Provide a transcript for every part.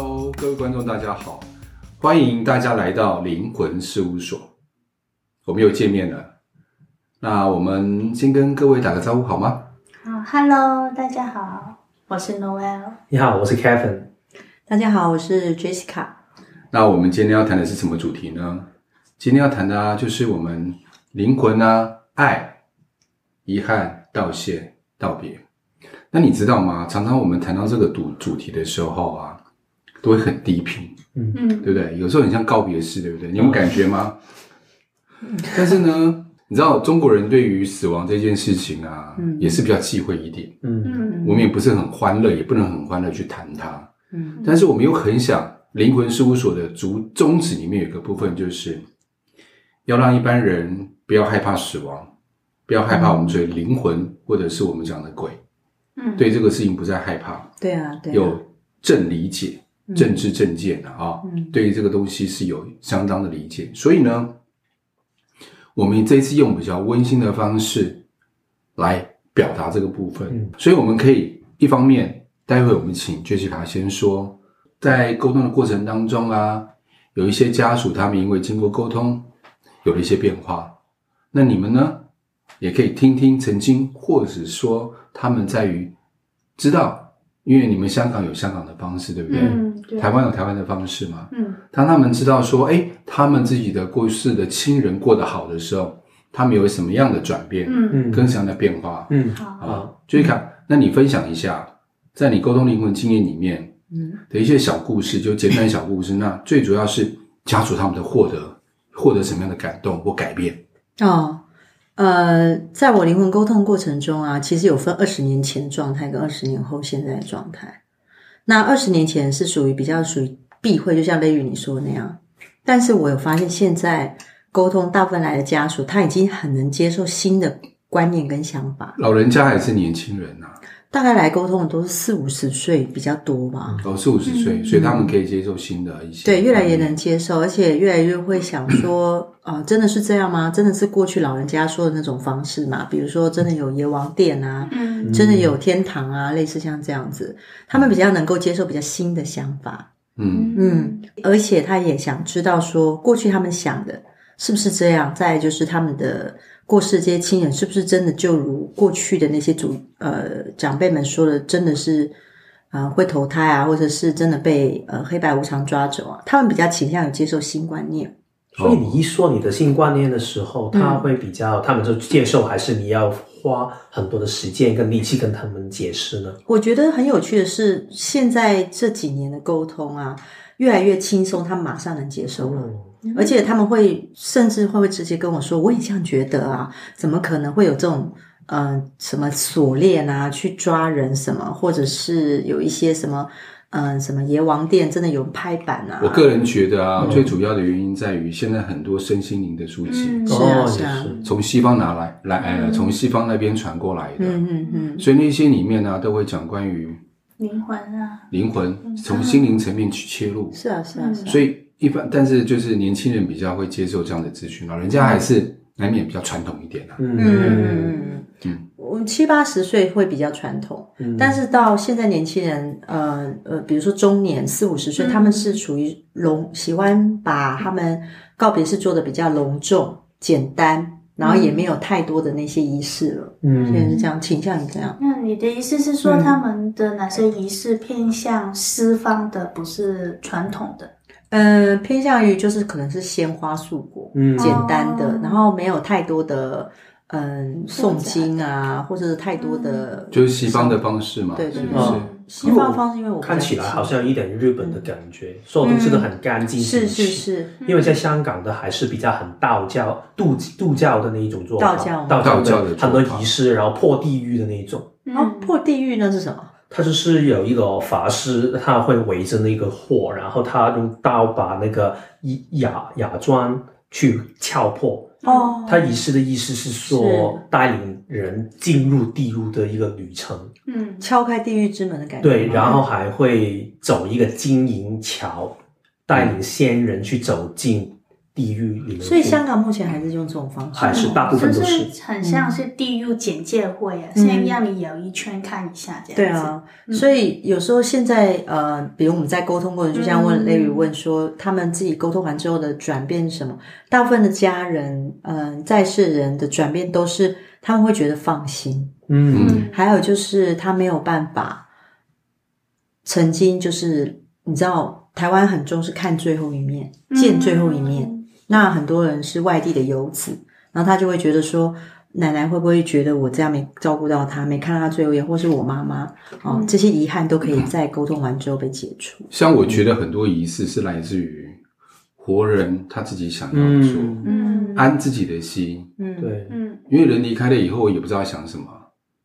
Hello，各位观众，大家好，欢迎大家来到灵魂事务所，我们又见面了。那我们先跟各位打个招呼好吗？好，Hello，大家好，我是 Noel。你好，我是 Kevin。大家好，我是 Jessica。那我们今天要谈的是什么主题呢？今天要谈的啊，就是我们灵魂啊，爱、遗憾、道谢、道别。那你知道吗？常常我们谈到这个主主题的时候啊，都会很低频，嗯。嗯，对不对？有时候很像告别式，对不对？你有感觉吗？嗯、但是呢，你知道中国人对于死亡这件事情啊，嗯、也是比较忌讳一点，嗯。嗯，我们也不是很欢乐，也不能很欢乐去谈它，嗯。但是我们又很想，灵魂事务所的主宗旨里面有一个部分，就是要让一般人不要害怕死亡，不要害怕我们所谓灵魂或者是我们讲的鬼。嗯，对这个事情不再害怕，对啊，对啊，有正理解、正知正见的啊，嗯，对于这个东西是有相当的理解，所以呢，我们这一次用比较温馨的方式来表达这个部分，嗯，所以我们可以一方面，待会我们请 Jessica 先说，在沟通的过程当中啊，有一些家属他们因为经过沟通有了一些变化，那你们呢，也可以听听曾经，或者说。他们在于知道，因为你们香港有香港的方式，对不对？嗯，对。台湾有台湾的方式嘛。嗯。当他们知道说，哎，他们自己的过世的亲人过得好的时候，他们有什么样的转变？嗯嗯。跟什么样的变化？嗯。好。注意看，那你分享一下，在你沟通灵魂经验里面，嗯，的一些小故事，就简单小故事。那最主要是家属他们的获得，获得什么样的感动或改变？哦。呃，在我灵魂沟通过程中啊，其实有分二十年前的状态跟二十年后现在的状态。那二十年前是属于比较属于避讳，就像雷雨你说的那样。但是我有发现，现在沟通大部分来的家属，他已经很能接受新的观念跟想法。老人家还是年轻人啊？大概来沟通的都是四五十岁比较多吧。哦，四五十岁，所以他们可以接受新的一些。对，越来越能接受，而且越来越会想说，啊，真的是这样吗？真的是过去老人家说的那种方式吗？比如说，真的有阎王殿啊，嗯，真的有天堂啊，类似像这样子，他们比较能够接受比较新的想法。嗯嗯，而且他也想知道说，过去他们想的是不是这样？再来就是他们的。过世这些亲人是不是真的就如过去的那些祖呃长辈们说的，真的是啊、呃、会投胎啊，或者是真的被呃黑白无常抓走啊？他们比较倾向于接受新观念。所以你一说你的新观念的时候，他会比较，他们就接受，还是你要花很多的时间跟力气跟他们解释呢？我觉得很有趣的是，现在这几年的沟通啊，越来越轻松，他们马上能接受了。嗯而且他们会甚至会不会直接跟我说，我也这样觉得啊，怎么可能会有这种嗯、呃、什么锁链啊，去抓人什么，或者是有一些什么嗯、呃、什么阎王殿真的有拍板啊？我个人觉得啊，嗯、最主要的原因在于现在很多身心灵的书籍，嗯、是啊是啊，从西方拿来来呃从西方那边传过来的，嗯嗯嗯，所以那些里面呢、啊、都会讲关于灵魂啊，灵魂从心灵层面去切入，是啊是啊，是啊，所以。一般，但是就是年轻人比较会接受这样的资讯，老人家还是难免比较传统一点的、啊。嗯嗯嗯，我们七八十岁会比较传统，嗯、但是到现在年轻人，呃呃，比如说中年四五十岁，嗯、他们是属于隆喜欢把他们告别式做的比较隆重、简单，然后也没有太多的那些仪式了。嗯，现在是这样倾向于这样。那你的意思是说，他们的哪些仪式偏向西方的，不是传统的？嗯、呃，偏向于就是可能是鲜花素果，嗯，简单的，哦、然后没有太多的嗯诵经啊，或者是太多的，就是西方的方式嘛，对对对，是西方方式，因为我看起来好像有一点日本的感觉，嗯、所有东西都很干净，是是是，因为在香港的还是比较很道教、度度教的那一种做法，道教道教的很多仪式，然后破地狱的那一种，然后、嗯、破地狱呢是什么？他就是有一个法师，他会围着那个火，然后他用刀把那个瓦瓦砖去敲破。哦，他仪式的意思是说，是带领人进入地狱的一个旅程。嗯，敲开地狱之门的感觉。对，然后还会走一个金银桥，带领先人去走进地狱里面。所以香港目前还是用这种方式，还是大部分都是，就是很像是地狱简介会啊，先、嗯、让你游一圈看一下这样子。对啊，嗯、所以有时候现在呃，比如我们在沟通过程，就像问 Larry 问说，嗯、他们自己沟通完之后的转变是什么？大部分的家人，嗯、呃，在世人的转变都是他们会觉得放心，嗯，还有就是他没有办法，曾经就是你知道，台湾很重视看最后一面，见最后一面。嗯那很多人是外地的游子，然后他就会觉得说，奶奶会不会觉得我这样没照顾到她，没看到她最后一眼，或是我妈妈，哦，这些遗憾都可以在沟通完之后被解除。像我觉得很多仪式是来自于活人他自己想要做，嗯，安自己的心，嗯，对，嗯，因为人离开了以后也不知道想什么，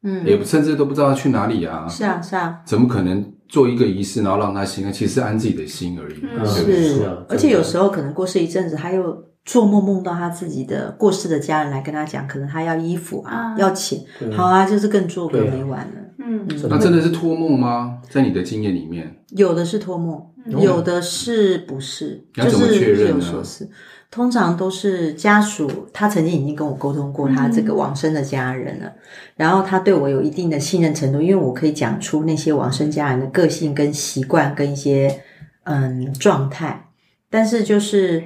嗯，也甚至都不知道去哪里啊，是啊，是啊，怎么可能？做一个仪式，然后让他心安，其实是安自己的心而已。嗯、是，是啊，而且有时候可能过世一阵子，他又做梦梦到他自己的过世的家人来跟他讲，可能他要衣服啊，啊。要钱，好啊，就是更做更没完了。嗯，那真的是托梦吗？在你的经验里面，有的是托梦，有的是不是？嗯、就是日有所思。通常都是家属，他曾经已经跟我沟通过他这个往生的家人了，嗯、然后他对我有一定的信任程度，因为我可以讲出那些往生家人的个性跟习惯跟一些嗯状态，但是就是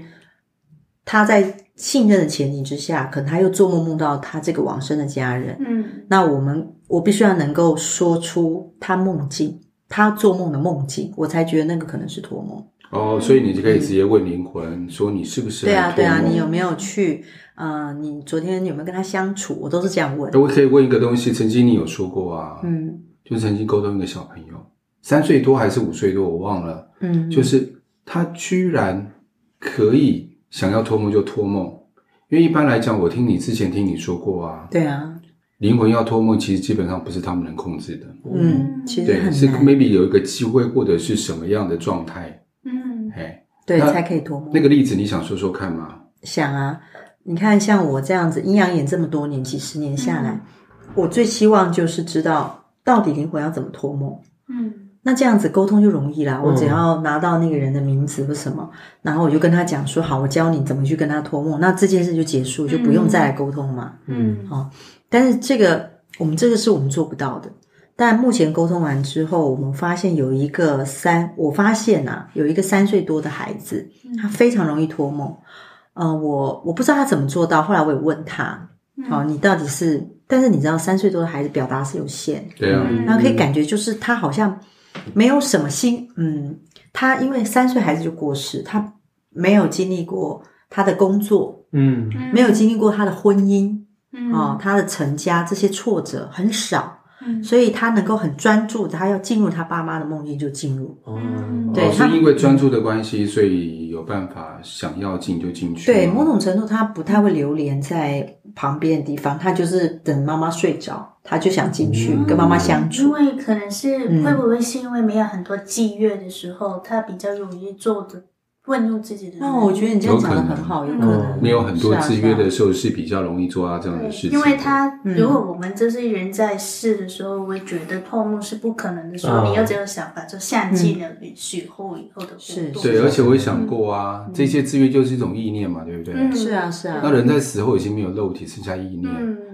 他在信任的前提之下，可能他又做梦梦到他这个往生的家人，嗯，那我们我必须要能够说出他梦境，他做梦的梦境，我才觉得那个可能是托梦。哦，所以你就可以直接问灵魂、嗯、说你是不是？对啊，对啊，你有没有去？呃，你昨天有没有跟他相处？我都是这样问。我可以问一个东西，曾经你有说过啊，嗯，就曾经沟通一个小朋友，三岁多还是五岁多，我忘了，嗯，就是他居然可以想要托梦就托梦，因为一般来讲，我听你之前听你说过啊，对啊，灵魂要托梦，其实基本上不是他们能控制的，嗯，其实对，是 maybe 有一个机会或者是什么样的状态。对，才可以脱梦。那个例子你想说说看吗？想啊，你看像我这样子阴阳眼这么多年，几十年下来，嗯、我最希望就是知道到底灵魂要怎么脱梦。嗯，那这样子沟通就容易啦。我只要拿到那个人的名字或什么，嗯、然后我就跟他讲说好，我教你怎么去跟他脱梦，那这件事就结束，就不用再来沟通嘛。嗯，好、哦，但是这个我们这个是我们做不到的。但目前沟通完之后，我们发现有一个三，我发现呐、啊，有一个三岁多的孩子，他非常容易托梦。呃，我我不知道他怎么做到，后来我也问他，好、哦，你到底是？但是你知道，三岁多的孩子表达是有限，对啊，然后可以感觉就是他好像没有什么心，嗯，他因为三岁孩子就过世，他没有经历过他的工作，嗯，没有经历过他的婚姻，嗯，哦，他的成家这些挫折很少。所以他能够很专注，他要进入他爸妈的梦境就进入。哦，对，是因为专注的关系，所以有办法想要进就进去。对，某种程度他不太会流连在旁边的地方，他就是等妈妈睡着，他就想进去跟妈妈相处。因为可能是会不会是因为没有很多祭月的时候，他比较容易做的。问入自己的，那我觉得你这样讲的很好，有可能没有很多制约的时候是比较容易做到这样的事情。因为他如果我们这些人在世的时候，会觉得泡沫是不可能的时候，你要这样想法，就像极了你死后以后的是。对，而且我也想过啊，这些制约就是一种意念嘛，对不对？是啊，是啊。那人在死后已经没有肉体，剩下意念。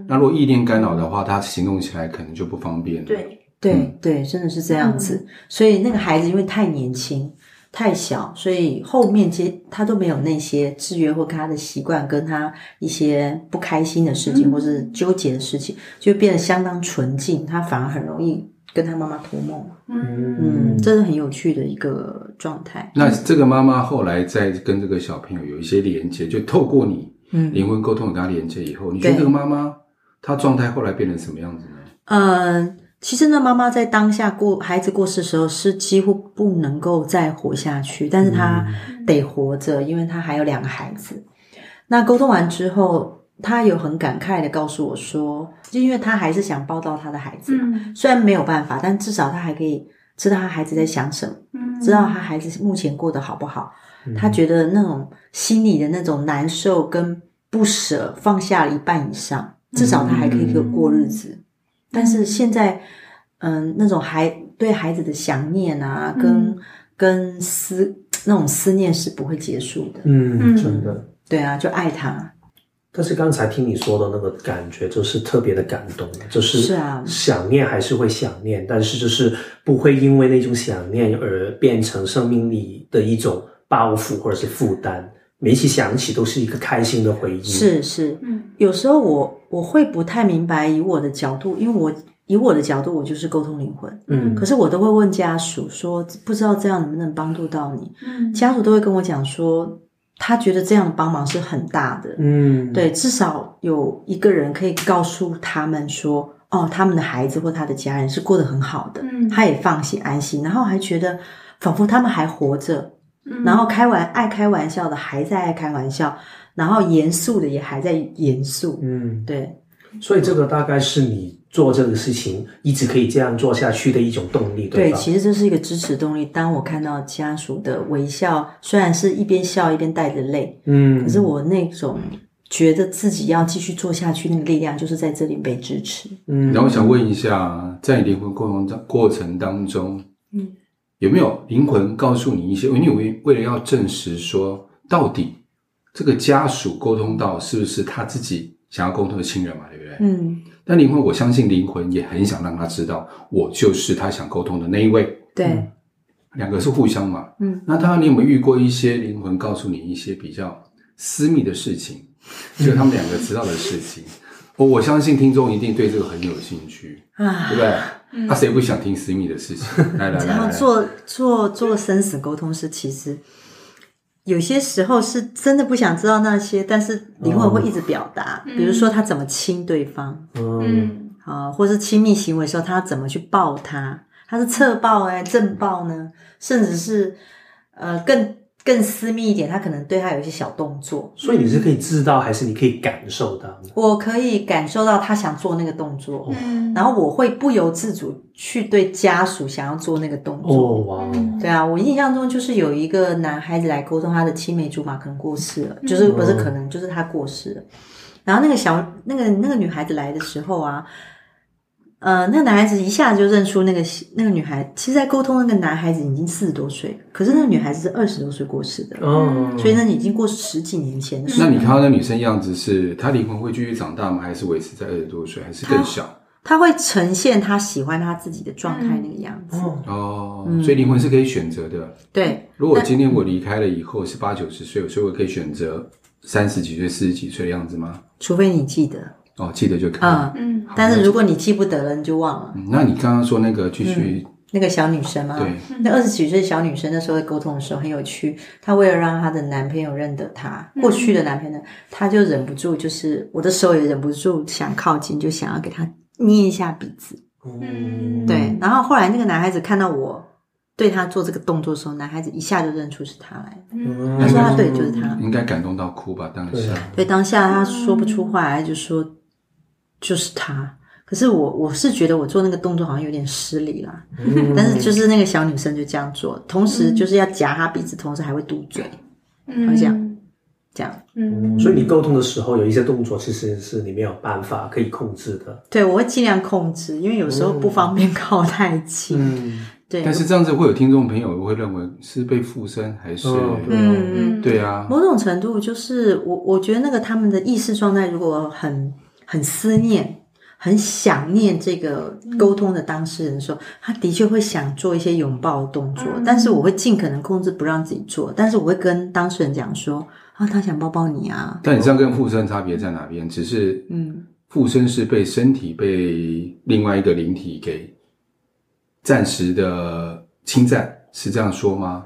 那如果意念干扰的话，他行动起来可能就不方便。对，对，对，真的是这样子。所以那个孩子因为太年轻。太小，所以后面其实他都没有那些制约或他的习惯，跟他一些不开心的事情，嗯、或是纠结的事情，就变得相当纯净。他反而很容易跟他妈妈托梦。嗯嗯，这是很有趣的一个状态。那这个妈妈后来在跟这个小朋友有一些连接，就透过你灵魂沟通跟他连接以后，嗯、你觉得这个妈妈她状态后来变成什么样子呢？嗯。其实呢，妈妈在当下过孩子过世的时候，是几乎不能够再活下去，但是她得活着，因为她还有两个孩子。那沟通完之后，她有很感慨的告诉我说，就因为她还是想抱到她的孩子，嗯、虽然没有办法，但至少她还可以知道她孩子在想什么，嗯、知道她孩子目前过得好不好。她、嗯、觉得那种心里的那种难受跟不舍放下了一半以上，至少她还可以过日子。嗯但是现在，嗯，那种孩对孩子的想念啊，跟跟思那种思念是不会结束的。嗯，真的。对啊，就爱他。但是刚才听你说的那个感觉，就是特别的感动，就是是啊，想念还是会想念，但是就是不会因为那种想念而变成生命里的一种包袱或者是负担。每次想起都是一个开心的回忆。是是，嗯，有时候我我会不太明白，以我的角度，因为我以我的角度，我就是沟通灵魂，嗯，可是我都会问家属说，不知道这样能不能帮助到你？嗯，家属都会跟我讲说。他觉得这样的帮忙是很大的，嗯，对，至少有一个人可以告诉他们说，哦，他们的孩子或他的家人是过得很好的，嗯，他也放心安心，然后还觉得仿佛他们还活着，嗯，然后开玩爱开玩笑的还在爱开玩笑，然后严肃的也还在严肃，嗯，对，所以这个大概是你。做这个事情一直可以这样做下去的一种动力，对吧？对，其实这是一个支持动力。当我看到家属的微笑，虽然是一边笑一边带着泪，嗯，可是我那种觉得自己要继续做下去那个力量，就是在这里被支持。嗯，然后我想问一下，在灵魂沟通过程当中，嗯，有没有灵魂告诉你一些？因为为为了要证实说，到底这个家属沟通到是不是他自己想要沟通的亲人嘛？对不对？嗯。但灵魂，我相信灵魂也很想让他知道，我就是他想沟通的那一位。对，嗯、两个是互相嘛。嗯，那当然，你有没有遇过一些灵魂告诉你一些比较私密的事情，就他们两个知道的事情？我、嗯、我相信听众一定对这个很有兴趣，啊，对不对？嗯、啊，谁不想听私密的事情？来来来，然后做做做生死沟通是其实。有些时候是真的不想知道那些，但是灵魂会一直表达，嗯、比如说他怎么亲对方，嗯，啊，或是亲密行为的时候他怎么去抱他，他是侧抱哎，正抱呢，甚至是呃更。更私密一点，他可能对他有一些小动作，所以你是可以知道，还是你可以感受到？我可以感受到他想做那个动作，嗯，然后我会不由自主去对家属想要做那个动作。哦，哇，对啊，我印象中就是有一个男孩子来沟通，他的青梅竹马可能过世了，就是不是可能就是他过世了，然后那个小那个那个女孩子来的时候啊。呃，那个男孩子一下子就认出那个那个女孩，其实，在沟通那个男孩子已经四十多岁，可是那个女孩子是二十多岁过世的，嗯，所以呢，已经过十几年前的事。那你看到那女生样子是，她灵魂会继续长大吗？还是维持在二十多岁，还是更小？她会呈现她喜欢她自己的状态那个样子。嗯、哦，所以灵魂是可以选择的。嗯、对，如果今天我离开了以后是八九十岁，所以我可以选择三十几岁、四十几岁的样子吗？除非你记得。哦，记得就可以。嗯嗯，但是如果你记不得了，你就忘了。嗯、那你刚刚说那个继续、嗯、那个小女生吗？对，那二十几岁小女生那时候沟通的时候很有趣。她为了让她的男朋友认得她，过去的男朋友，她就忍不住，就是我的手也忍不住想靠近，就想要给他捏一下鼻子。嗯，对。然后后来那个男孩子看到我对他做这个动作的时候，男孩子一下就认出是他来。嗯，他说他对，就是他。应该感动到哭吧？当下。对，对，当下他说不出话来，就说。就是他，可是我我是觉得我做那个动作好像有点失礼啦。嗯、但是就是那个小女生就这样做，同时就是要夹她鼻子，同时还会嘟嘴，嗯，会这样，这样，嗯。所以你沟通的时候有一些动作，其实是你没有办法可以控制的。对，我会尽量控制，因为有时候不方便靠太近。嗯，对。但是这样子会有听众朋友会认为是被附身还是？嗯嗯，对啊。某种程度就是我我觉得那个他们的意识状态如果很。很思念，很想念这个沟通的当事人的时候，他的确会想做一些拥抱的动作，但是我会尽可能控制不让自己做，但是我会跟当事人讲说啊，他想抱抱你啊。但你这样跟附身差别在哪边？只是嗯，附身是被身体被另外一个灵体给暂时的侵占，是这样说吗？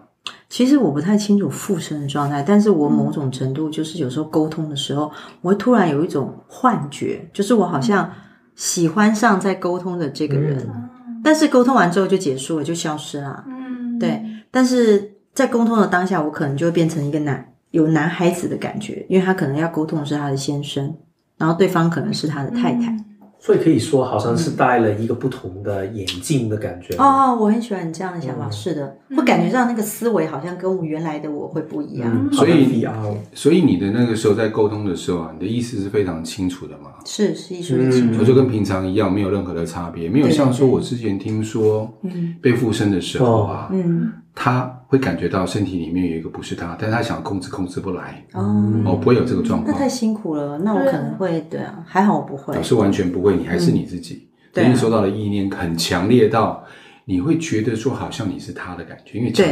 其实我不太清楚附身的状态，但是我某种程度就是有时候沟通的时候，我会突然有一种幻觉，就是我好像喜欢上在沟通的这个人，嗯、但是沟通完之后就结束了，就消失了。嗯，对。但是在沟通的当下，我可能就会变成一个男有男孩子的感觉，因为他可能要沟通的是他的先生，然后对方可能是他的太太。嗯所以可以说，好像是戴了一个不同的眼镜的感觉。哦、嗯，oh, 我很喜欢你这样的想法。嗯、是的，会感觉上那个思维好像跟我原来的我会不一样。嗯、所以，所以你的那个时候在沟通的时候啊，你的意思是非常清楚的嘛？是，是意思是清楚。我、嗯、就跟平常一样，没有任何的差别，没有像说我之前听说，嗯，被附身的时候啊，嗯。他会感觉到身体里面有一个不是他，但他想控制控制不来。哦，哦，不会有这个状况。那太辛苦了。那我可能会对啊，还好我不会。我是完全不会，你还是你自己。对，你受到的意念很强烈到你会觉得说好像你是他的感觉，因为强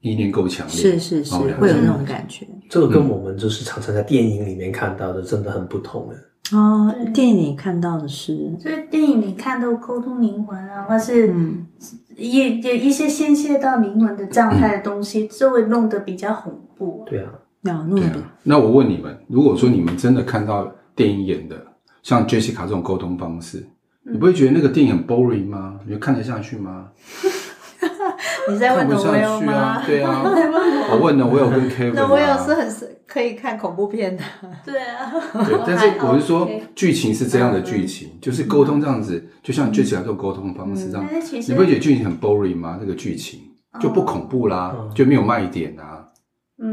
意念够强烈，是是是，会有那种感觉。这个跟我们就是常常在电影里面看到的真的很不同的。哦，电影里看到的是，就是电影里看到沟通灵魂啊，或是一一些宣泄到灵魂的状态的东西，就会弄得比较恐怖。对啊，那弄得。那我问你们，如果说你们真的看到电影演的像 Jessica 这种沟通方式，你不会觉得那个电影很 boring 吗？你就看得下去吗？你在问我有吗？对啊，我问了，我有跟 Kevin。那我有是很可以看恐怖片的。对啊。对，但是我是说，剧情是这样的剧情，就是沟通这样子，就像 Jessica 这种沟通的方式这样，你不会觉得剧情很 boring 吗？那个剧情就不恐怖啦，就没有卖点啊。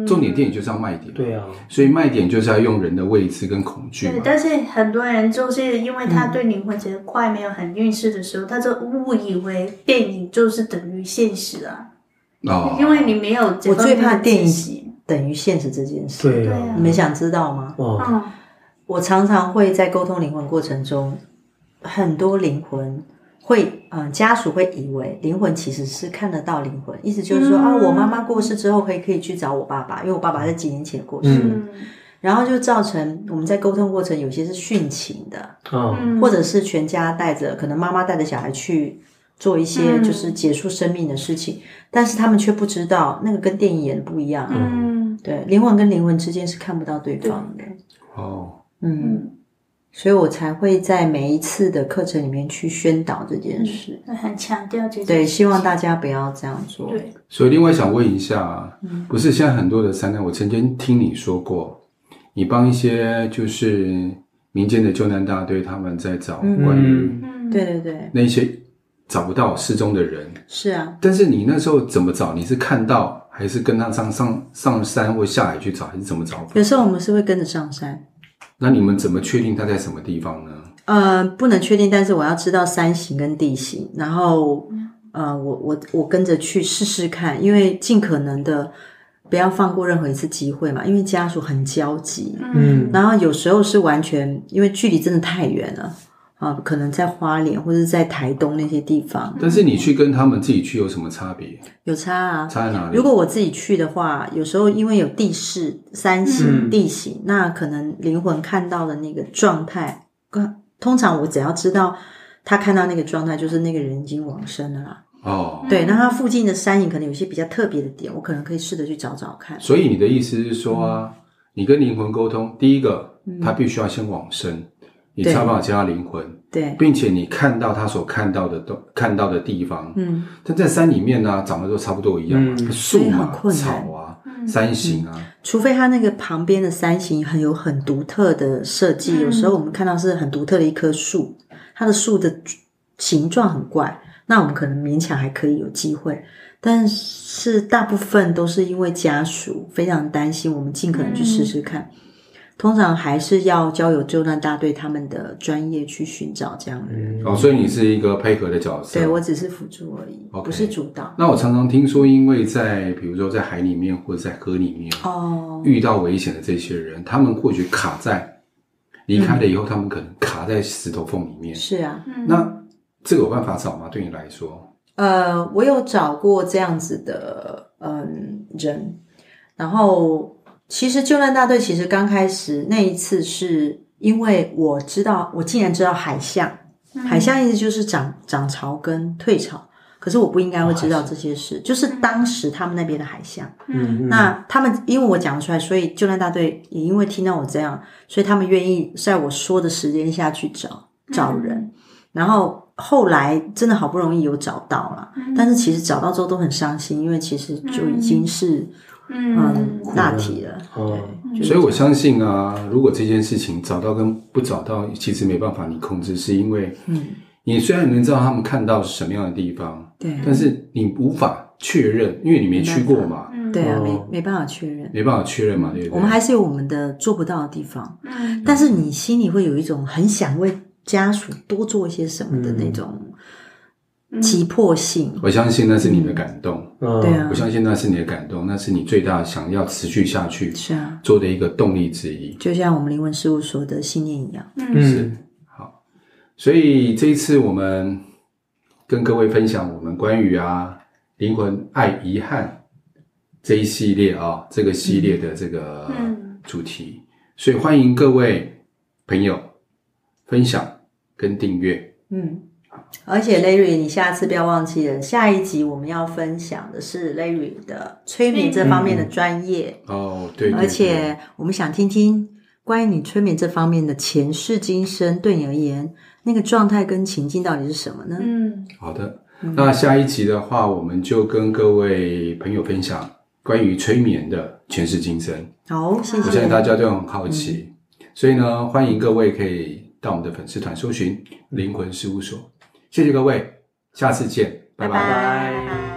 重点电影就是要卖点，对啊，所以卖点就是要用人的位置跟恐惧。对，但是很多人就是因为他对灵魂这块没有很认识的时候，他就误以为电影就是等于现实啊。哦，因为你没有，我最怕电影等于现实这件事。对啊，你们想知道吗？哦，我常常会在沟通灵魂过程中，很多灵魂。会，嗯，家属会以为灵魂其实是看得到灵魂，意思就是说、嗯、啊，我妈妈过世之后可以可以去找我爸爸，因为我爸爸在几年前过世，嗯、然后就造成我们在沟通过程有些是殉情的，嗯，或者是全家带着，可能妈妈带着小孩去做一些就是结束生命的事情，嗯、但是他们却不知道那个跟电影演的不一样，嗯，对，灵魂跟灵魂之间是看不到对方的，哦，嗯。所以我才会在每一次的课程里面去宣导这件事，很强调这件事。对，希望大家不要这样做。对。所以另外想问一下，不是现在很多的三难，我曾经听你说过，你帮一些就是民间的救难大队，他们在找关于，对对对，那些找不到失踪的人。是啊。但是你那时候怎么找？你是看到，还是跟他上上上山或下海去找，还是怎么找？有时候我们是会跟着上山。那你们怎么确定他在什么地方呢？呃，不能确定，但是我要知道山形跟地形，然后呃，我我我跟着去试试看，因为尽可能的不要放过任何一次机会嘛，因为家属很焦急，嗯，然后有时候是完全因为距离真的太远了。啊，可能在花莲或者在台东那些地方。但是你去跟他们自己去有什么差别？有差啊，差在哪里？如果我自己去的话，有时候因为有地势、山形、地形，嗯、那可能灵魂看到的那个状态，通常我只要知道他看到那个状态，就是那个人已经往生了啦。哦，对，那他附近的山影可能有些比较特别的点，我可能可以试着去找找看。所以你的意思是说啊，嗯、你跟灵魂沟通，第一个，他必须要先往生。你才有办法接到灵魂，对，并且你看到他所看到的都看到的地方，嗯，但在山里面呢、啊，长得都差不多一样，树嘛、草啊、山形啊，除非它那个旁边的山形很有很独特的设计，有时候我们看到是很独特的一棵树，它的树的形状很怪，那我们可能勉强还可以有机会，但是大部分都是因为家属非常担心，我们尽可能去试试看。通常还是要交由救难大队他们的专业去寻找这样的人。哦，所以你是一个配合的角色。对，我只是辅助而已，Okay. 不是主导。那我常常听说，因为在比如说在海里面或者在河里面哦，遇到危险的这些人，他们或许卡在离开了以后，他们可能卡在石头缝里面。是啊，那这个有办法找吗？对你来说？呃，我有找过这样子的嗯人，然后。其实救难大队其实刚开始那一次是因为我知道，我竟然知道海象，嗯、海象意思就是涨涨潮跟退潮，可是我不应该会知道这些事，哦、就是当时他们那边的海象。嗯，那他们因为我讲出来，所以救难大队也因为听到我这样，所以他们愿意在我说的时间下去找找人，嗯、然后后来真的好不容易有找到了，嗯、但是其实找到之后都很伤心，因为其实就已经是。嗯，大体了。哦，所以我相信啊，如果这件事情找到跟不找到，其实没办法你控制，是因为，嗯，你虽然能知道他们看到是什么样的地方，对，但是你无法确认，因为你没去过嘛。对啊，没没办法确认，没办法确认嘛，对不对？我们还是有我们的做不到的地方，嗯，但是你心里会有一种很想为家属多做一些什么的那种。急迫性。我相信那是你的感动，嗯，对啊，我相信那是你的感动，那是你最大想要持续下去是啊。做的一个动力之一。就像我们灵魂事务所的信念一样，嗯，是。好，所以这一次我们跟各位分享我们关于啊灵魂爱遗憾这一系列啊这个系列的这个主题，所以欢迎各位朋友分享跟订阅。嗯。而且 Larry，你下次不要忘记了，下一集我们要分享的是 Larry 的催眠这方面的专业、嗯、哦，对，对，对，而且我们想听听关于你催眠这方面的前世今生，对你而言那个状态跟情境到底是什么呢？嗯，好的，那下一集的话，我们就跟各位朋友分享关于催眠的前世今生。好，谢谢。我相信大家都很好奇，嗯、所以呢，欢迎各位可以到我们的粉丝团搜寻灵魂事务所。谢谢各位，下次见，拜拜。